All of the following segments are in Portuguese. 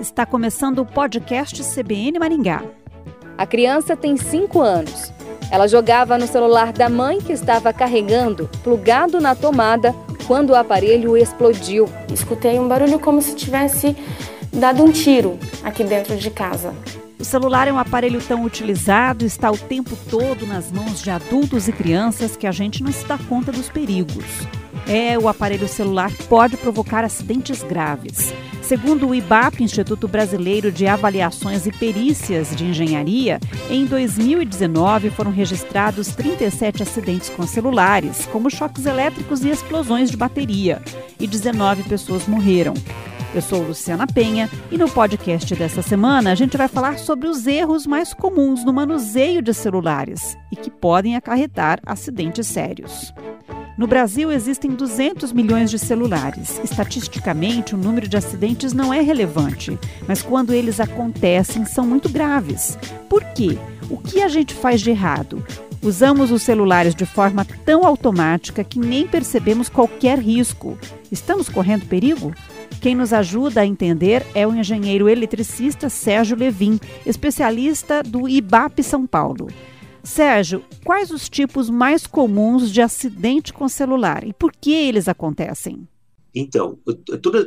Está começando o podcast CBN Maringá. A criança tem 5 anos. Ela jogava no celular da mãe que estava carregando, plugado na tomada, quando o aparelho explodiu. Escutei um barulho como se tivesse dado um tiro aqui dentro de casa. O celular é um aparelho tão utilizado, está o tempo todo nas mãos de adultos e crianças que a gente não se dá conta dos perigos. É, o aparelho celular pode provocar acidentes graves. Segundo o IBAP, Instituto Brasileiro de Avaliações e Perícias de Engenharia, em 2019 foram registrados 37 acidentes com celulares, como choques elétricos e explosões de bateria, e 19 pessoas morreram. Eu sou Luciana Penha e no podcast dessa semana a gente vai falar sobre os erros mais comuns no manuseio de celulares e que podem acarretar acidentes sérios. No Brasil existem 200 milhões de celulares. Estatisticamente, o número de acidentes não é relevante, mas quando eles acontecem, são muito graves. Por quê? O que a gente faz de errado? Usamos os celulares de forma tão automática que nem percebemos qualquer risco. Estamos correndo perigo? Quem nos ajuda a entender é o engenheiro eletricista Sérgio Levin, especialista do IBAP São Paulo. Sérgio, quais os tipos mais comuns de acidente com celular e por que eles acontecem? Então,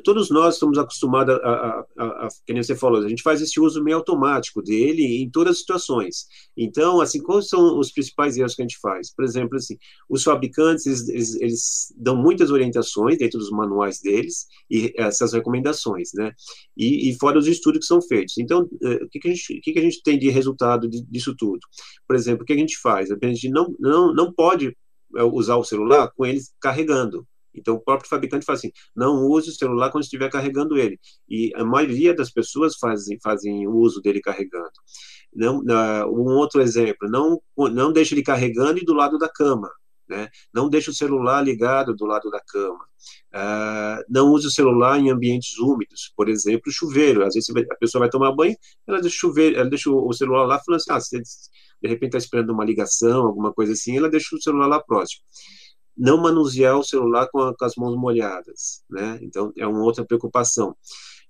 todos nós estamos acostumados a, a, a, a, como você falou, a gente faz esse uso meio automático dele em todas as situações. Então, assim, quais são os principais erros que a gente faz? Por exemplo, assim, os fabricantes, eles, eles, dão muitas orientações dentro dos manuais deles e essas recomendações, né? E, e fora os estudos que são feitos. Então, eh, o que, que, a, gente, que, que a gente tem de resultado disso tudo? Por exemplo, o que a gente faz? A gente não, não, não pode eh, usar o celular com eles carregando. Então, o próprio fabricante fala assim: não use o celular quando estiver carregando ele. E a maioria das pessoas fazem, fazem uso dele carregando. Não, um outro exemplo: não, não deixe ele carregando e do lado da cama. Né? Não deixe o celular ligado do lado da cama. Uh, não use o celular em ambientes úmidos, por exemplo, chuveiro. Às vezes a pessoa vai tomar banho, ela deixa o, chuveiro, ela deixa o celular lá, falando assim: ah, se de repente está esperando uma ligação, alguma coisa assim, ela deixa o celular lá próximo não manusear o celular com, a, com, as mãos molhadas, né? Então é uma outra preocupação.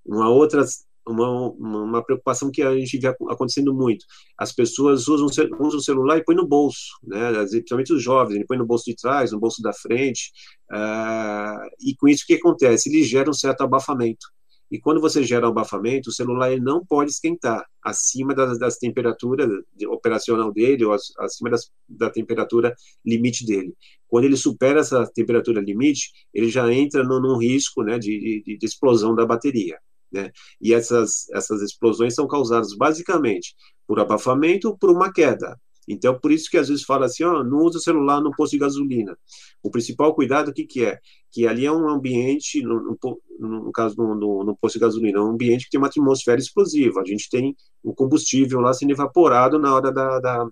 Uma outra uma, uma preocupação que a gente vê acontecendo muito. As pessoas usam, usam o celular e põem no bolso, né? principalmente os jovens, ele põe no bolso de trás, no bolso da frente, uh, e com isso o que acontece? Ele gera um certo abafamento. E quando você gera um abafamento, o celular ele não pode esquentar acima das, das temperaturas operacional dele ou acima das, da temperatura limite dele. Quando ele supera essa temperatura limite, ele já entra no, num risco né, de, de, de explosão da bateria. Né? E essas, essas explosões são causadas basicamente por abafamento ou por uma queda. Então, por isso que às vezes fala assim, ó, não usa celular no posto de gasolina. O principal cuidado, o que, que é? Que ali é um ambiente, no, no, no caso no, no, no, posto de gasolina, é um ambiente que tem uma atmosfera explosiva. A gente tem o combustível lá sendo evaporado na hora da, da,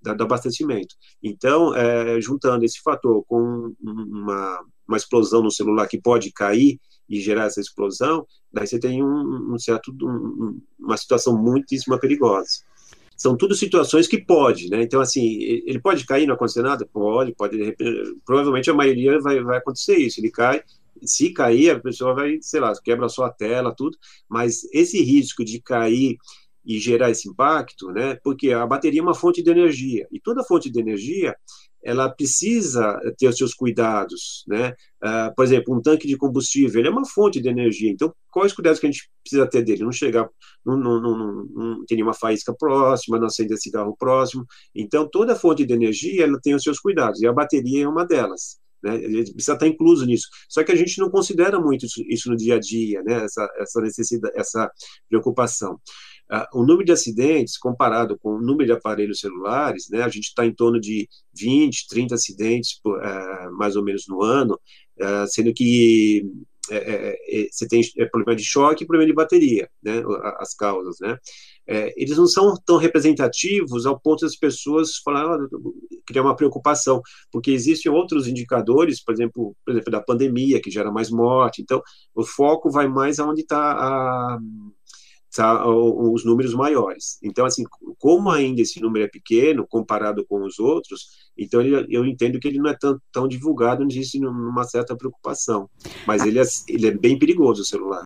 da do abastecimento. Então, é, juntando esse fator com uma, uma explosão no celular que pode cair e gerar essa explosão, daí você tem um, um certo, um, uma situação muitíssima perigosa são tudo situações que pode, né? Então, assim, ele pode cair, não acontecer nada? Pode, pode, provavelmente a maioria vai, vai acontecer isso, ele cai, se cair, a pessoa vai, sei lá, quebra a sua tela, tudo, mas esse risco de cair e gerar esse impacto, né? Porque a bateria é uma fonte de energia, e toda fonte de energia, ela precisa ter os seus cuidados, né? Uh, por exemplo, um tanque de combustível, ele é uma fonte de energia, então quais cuidados que a gente precisa ter dele? Não chegar, não, não, não, não ter nenhuma faísca próxima, não acender cigarro próximo, então toda fonte de energia, ela tem os seus cuidados, e a bateria é uma delas. Né, precisa estar incluso nisso. Só que a gente não considera muito isso, isso no dia a dia, né, essa, essa necessidade, essa preocupação. Uh, o número de acidentes, comparado com o número de aparelhos celulares, né, a gente está em torno de 20, 30 acidentes, por, uh, mais ou menos, no ano, uh, sendo que é, é, é, você tem problema de choque e problema de bateria, né, as causas, né. Eles não são tão representativos ao ponto das pessoas falarem, ah, criar uma preocupação, porque existem outros indicadores, por exemplo, por exemplo, da pandemia, que gera mais morte, então o foco vai mais aonde está a tá, os números maiores. Então, assim, como ainda esse número é pequeno comparado com os outros, então ele, eu entendo que ele não é tão, tão divulgado, não existe uma certa preocupação. Mas ele é, ele é bem perigoso, o celular.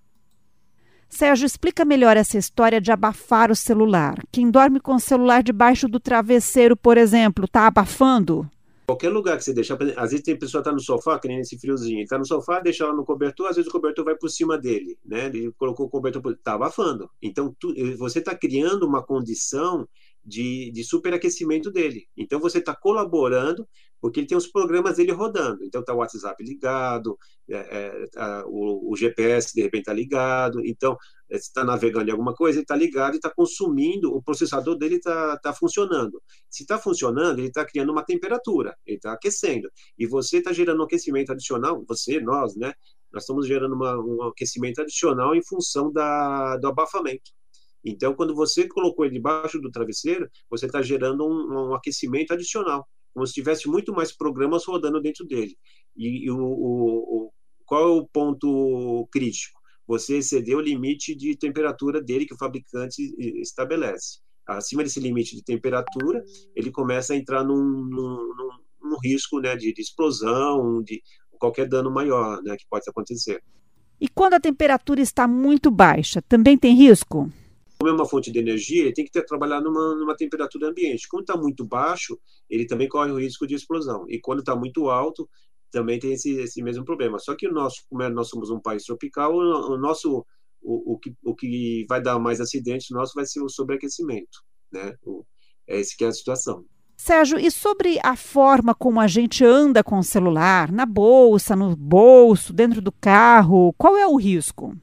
Sérgio, explica melhor essa história de abafar o celular. Quem dorme com o celular debaixo do travesseiro, por exemplo, está abafando? Qualquer lugar que você deixar, às vezes tem pessoa tá no sofá, que nem esse friozinho, tá no sofá, deixa ela no cobertor, às vezes o cobertor vai por cima dele, né? Ele colocou o cobertor, tá abafando. Então, tu, você está criando uma condição de, de superaquecimento dele. Então, você está colaborando porque ele tem os programas dele rodando. Então, está o WhatsApp ligado, é, é, tá, o, o, GPS de repente está ligado. Então, é, está navegando em alguma coisa, ele está ligado e está consumindo, o processador dele está tá funcionando. Se está funcionando, ele está criando uma temperatura, ele está aquecendo. E você está gerando um aquecimento adicional, você, nós, né? Nós estamos gerando uma, um aquecimento adicional em função da, do abafamento. Então, quando você colocou ele debaixo do travesseiro, você está gerando um, um aquecimento adicional como se tivesse muito mais programas rodando dentro dele. E, e o, o, qual é o ponto crítico? Você excedeu o limite de temperatura dele que o fabricante estabelece. Acima desse limite de temperatura, ele começa a entrar num, num, num, num risco né, de, de, explosão, de qualquer dano maior né, que pode acontecer. E quando a temperatura está muito baixa, também tem risco? Como é uma fonte de energia, ele tem que ter, trabalhar numa, numa temperatura ambiente. Quando está muito baixo, ele também corre o risco de explosão. E quando está muito alto, também tem esse, esse mesmo problema. Só que o nosso, como é, nós somos um país tropical, o, o nosso o, o, que, o que vai dar mais acidentes nosso vai ser o sobreaquecimento, né? O, é esse que é a situação. Sérgio, e sobre a forma como a gente anda com o celular, na bolsa, no bolso, dentro do carro, qual é o risco?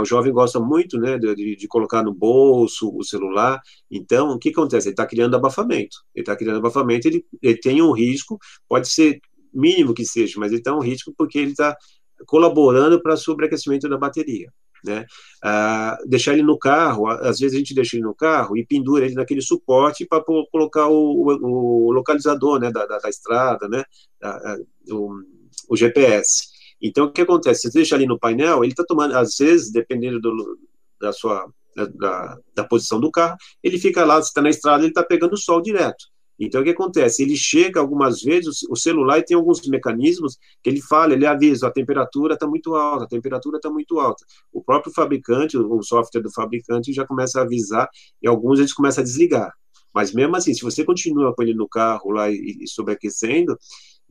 O jovem gosta muito né, de, de, colocar no bolso o celular. Então, o que acontece? Ele está criando abafamento. Ele está criando abafamento, ele, ele tem um risco, pode ser mínimo que seja, mas ele está um risco porque ele está colaborando para o sobreaquecimento da bateria. Né? Ah, deixar ele no carro, às vezes a gente deixa ele no carro e pendura ele naquele suporte para colocar o, o, localizador né, da, da, da estrada, né, o, o GPS. Então, o que acontece? Você deixa ali no painel, ele está tomando, às vezes, dependendo do, da sua da, da, posição do carro, ele fica lá, você está na estrada, ele está pegando o sol direto. Então, o que acontece? Ele chega algumas vezes, o celular tem alguns mecanismos que ele fala, ele avisa, a temperatura está muito alta, a temperatura está muito alta. O próprio fabricante, o software do fabricante já começa a avisar e alguns eles começam a desligar. Mas mesmo assim, se você continua com ele no carro lá e, e sobreaquecendo,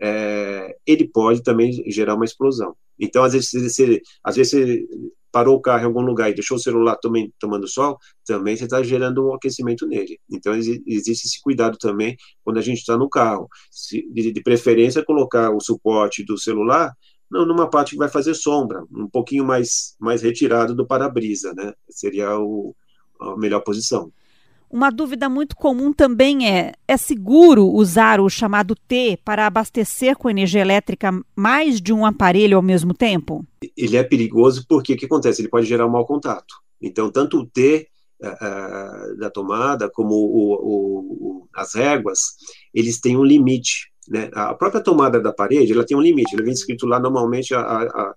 é, ele pode também gerar uma explosão. Então, às vezes, você, às vezes você parou o carro em algum lugar e deixou o celular também tomando sol, também você está gerando um aquecimento nele. Então, existe esse cuidado também quando a gente está no carro. Se, de, de, preferência, colocar o suporte do celular não, numa parte que vai fazer sombra, um pouquinho mais, mais retirado do para-brisa, né? Seria o, a melhor posição. Uma dúvida muito comum também é: é seguro usar o chamado T para abastecer com energia elétrica mais de um aparelho ao mesmo tempo? Ele é perigoso porque o que acontece? Ele pode gerar um mau contato. Então, tanto o T uh, da tomada como o, o, o, as réguas, eles têm um limite. Né? A própria tomada da parede ela tem um limite. Ele vem escrito lá normalmente a, a, a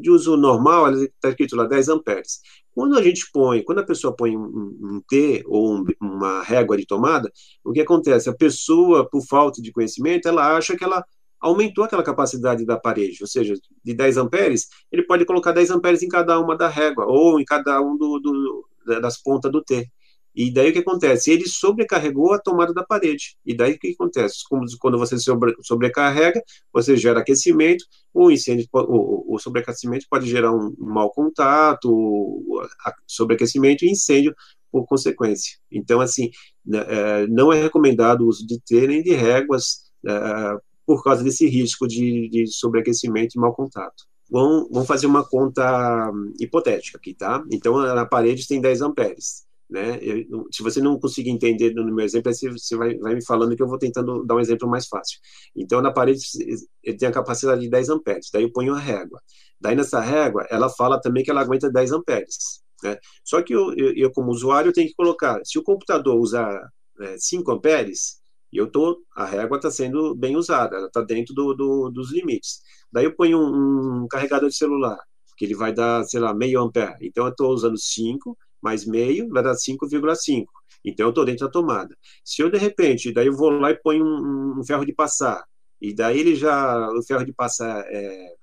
de uso normal, está escrito lá 10 amperes. Quando a gente põe, quando a pessoa põe um, um T ou um, uma régua de tomada, o que acontece? A pessoa, por falta de conhecimento, ela acha que ela aumentou aquela capacidade da parede, ou seja, de 10 amperes, ele pode colocar 10 amperes em cada uma da régua, ou em cada um do, do, das pontas do T. E daí o que acontece? Ele sobrecarregou a tomada da parede. E daí o que acontece? Quando você sobre, sobrecarrega, você gera aquecimento, o incêndio, o, sobreaquecimento pode gerar um, um mau contato, sobreaquecimento e incêndio por consequência. Então, assim, né, é, não é recomendado o uso de T nem de réguas é, por causa desse risco de, de sobreaquecimento e mau contato. Vamos, vamos fazer uma conta hum, hipotética aqui, tá? Então, a parede tem 10 amperes. Né? Eu, se você não conseguir entender no meu exemplo, você, você vai, vai, me falando que eu vou tentando dar um exemplo mais fácil. Então, na parede, ele tem a capacidade de 10 amperes, daí eu ponho a régua. Daí, nessa régua, ela fala também que ela aguenta 10 amperes. Né? Só que eu, eu, eu, como usuário, tenho que colocar, se o computador usar é, 5 amperes, eu tô, a régua está sendo bem usada, ela está dentro do, do, dos limites. Daí eu ponho um, um carregador de celular, que ele vai dar, sei lá, meio ampere. Então, eu estou usando 5, mais meio vai dar 5,5. Então eu estou dentro da tomada. Se eu de repente, daí eu vou lá e ponho um, um ferro de passar, e daí ele já, o ferro de passar é,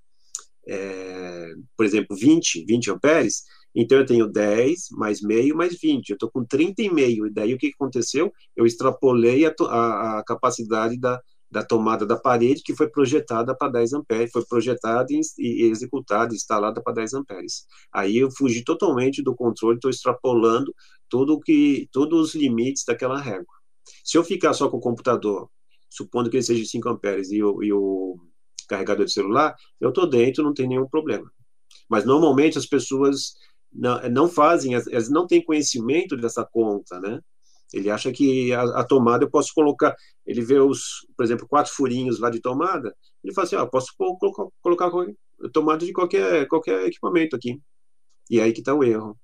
é, por exemplo, 20, 20 amperes, então eu tenho 10 mais meio mais 20, eu estou com 30,5, e daí o que aconteceu? Eu extrapolei a, a, a capacidade da, da tomada da parede que foi projetada para 10 amperes, foi projetada e, executada, instalada para 10 amperes. Aí eu fugi totalmente do controle, estou extrapolando tudo que, todos os limites daquela régua. Se eu ficar só com o computador, supondo que ele seja 5 amperes e o, e o carregador de celular, eu estou dentro, não tem nenhum problema. Mas normalmente as pessoas não, não fazem, elas não têm conhecimento dessa conta, né? Ele acha que a, a, tomada eu posso colocar, ele vê os, por exemplo, quatro furinhos lá de tomada, ele fala assim, ah, posso colocar, colocar tomada de qualquer, qualquer equipamento aqui. E é aí que está o erro.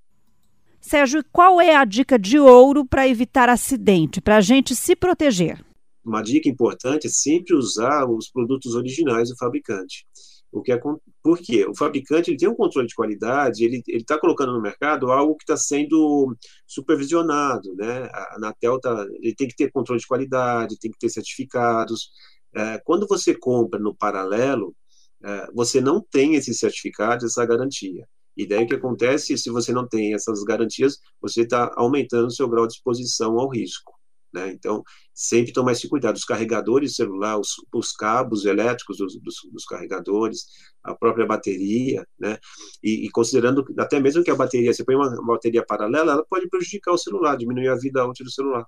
Sérgio, qual é a dica de ouro para evitar acidente, para a gente se proteger? Uma dica importante é sempre usar os produtos originais do fabricante. O que é, por quê? O fabricante ele tem um controle de qualidade, ele está colocando no mercado algo que está sendo supervisionado, né? A Anatel tá, ele tem que ter controle de qualidade, tem que ter certificados. É, quando você compra no paralelo, é, você não tem esses certificados, essa garantia. E daí o que acontece, se você não tem essas garantias, você está aumentando o seu grau de exposição ao risco. Né? Então, sempre tomar esse cuidado. Os carregadores celular, os, os cabos elétricos dos, dos, dos, carregadores, a própria bateria, né? E, e, considerando até mesmo que a bateria, você põe uma, uma bateria paralela, ela pode prejudicar o celular, diminuir a vida útil do celular.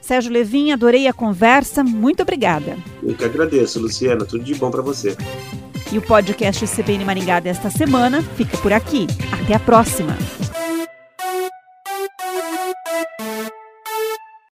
Sérgio Levin, adorei a conversa. Muito obrigada. Eu que agradeço, Luciana. Tudo de bom para você. E o podcast CBN Maringá desta semana fica por aqui. Até a próxima.